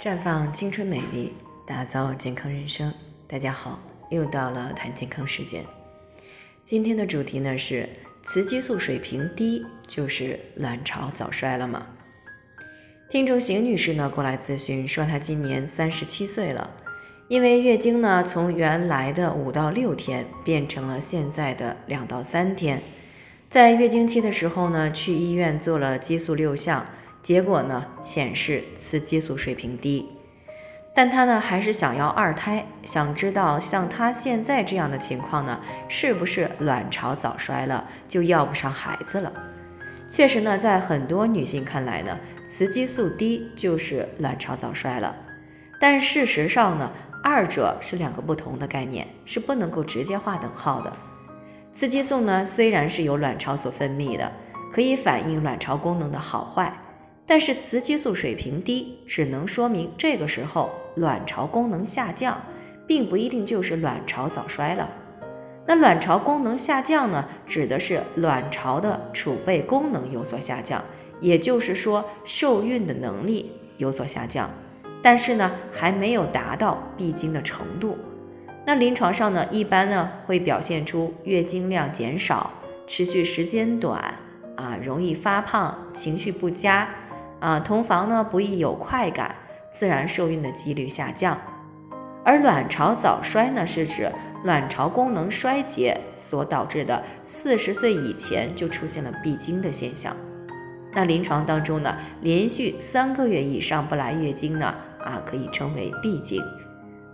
绽放青春美丽，打造健康人生。大家好，又到了谈健康时间。今天的主题呢是雌激素水平低就是卵巢早衰了吗？听众邢女士呢过来咨询说，她今年三十七岁了，因为月经呢从原来的五到六天变成了现在的两到三天，在月经期的时候呢去医院做了激素六项。结果呢显示雌激素水平低，但她呢还是想要二胎，想知道像她现在这样的情况呢，是不是卵巢早衰了就要不上孩子了？确实呢，在很多女性看来呢，雌激素低就是卵巢早衰了，但事实上呢，二者是两个不同的概念，是不能够直接划等号的。雌激素呢虽然是由卵巢所分泌的，可以反映卵巢功能的好坏。但是雌激素水平低，只能说明这个时候卵巢功能下降，并不一定就是卵巢早衰了。那卵巢功能下降呢，指的是卵巢的储备功能有所下降，也就是说受孕的能力有所下降，但是呢还没有达到闭经的程度。那临床上呢，一般呢会表现出月经量减少、持续时间短啊，容易发胖、情绪不佳。啊，同房呢不易有快感，自然受孕的几率下降。而卵巢早衰呢，是指卵巢功能衰竭所导致的，四十岁以前就出现了闭经的现象。那临床当中呢，连续三个月以上不来月经呢，啊，可以称为闭经。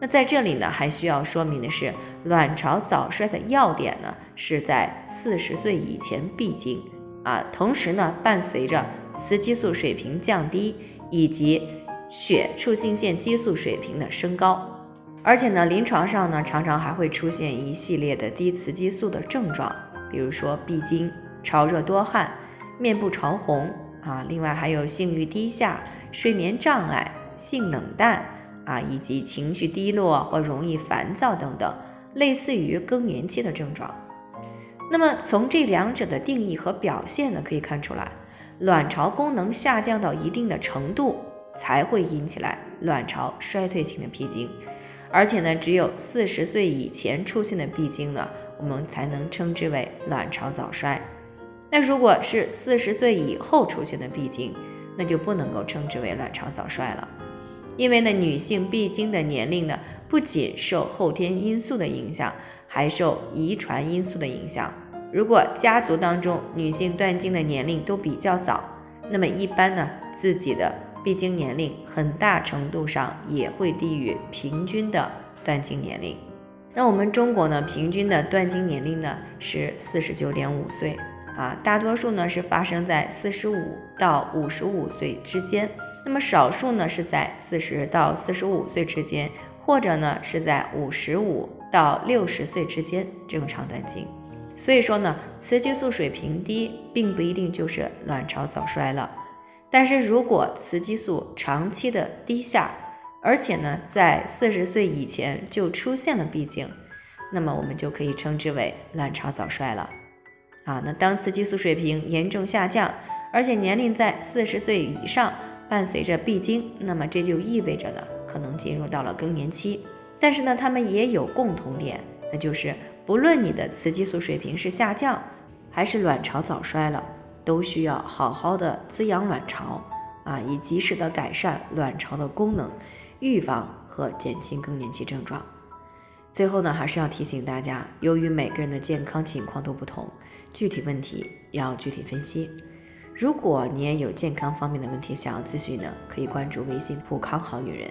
那在这里呢，还需要说明的是，卵巢早衰的要点呢，是在四十岁以前闭经。啊，同时呢，伴随着雌激素水平降低以及血促性腺激素水平的升高，而且呢，临床上呢，常常还会出现一系列的低雌激素的症状，比如说闭经、潮热多汗、面部潮红啊，另外还有性欲低下、睡眠障碍、性冷淡啊，以及情绪低落或容易烦躁等等，类似于更年期的症状。那么从这两者的定义和表现呢，可以看出来，卵巢功能下降到一定的程度，才会引起来卵巢衰退性的闭经，而且呢，只有四十岁以前出现的闭经呢，我们才能称之为卵巢早衰。那如果是四十岁以后出现的闭经，那就不能够称之为卵巢早衰了，因为呢，女性闭经的年龄呢，不仅受后天因素的影响。还受遗传因素的影响。如果家族当中女性断经的年龄都比较早，那么一般呢，自己的闭经年龄很大程度上也会低于平均的断经年龄。那我们中国呢，平均的断经年龄呢是四十九点五岁啊，大多数呢是发生在四十五到五十五岁之间，那么少数呢是在四十到四十五岁之间，或者呢是在五十五。到六十岁之间正常断经，所以说呢，雌激素水平低并不一定就是卵巢早衰了。但是如果雌激素长期的低下，而且呢在四十岁以前就出现了闭经，那么我们就可以称之为卵巢早衰了。啊，那当雌激素水平严重下降，而且年龄在四十岁以上，伴随着闭经，那么这就意味着呢，可能进入到了更年期。但是呢，他们也有共同点，那就是不论你的雌激素水平是下降，还是卵巢早衰了，都需要好好的滋养卵巢啊，以及时的改善卵巢的功能，预防和减轻更年期症状。最后呢，还是要提醒大家，由于每个人的健康情况都不同，具体问题要具体分析。如果你也有健康方面的问题想要咨询呢，可以关注微信“普康好女人”，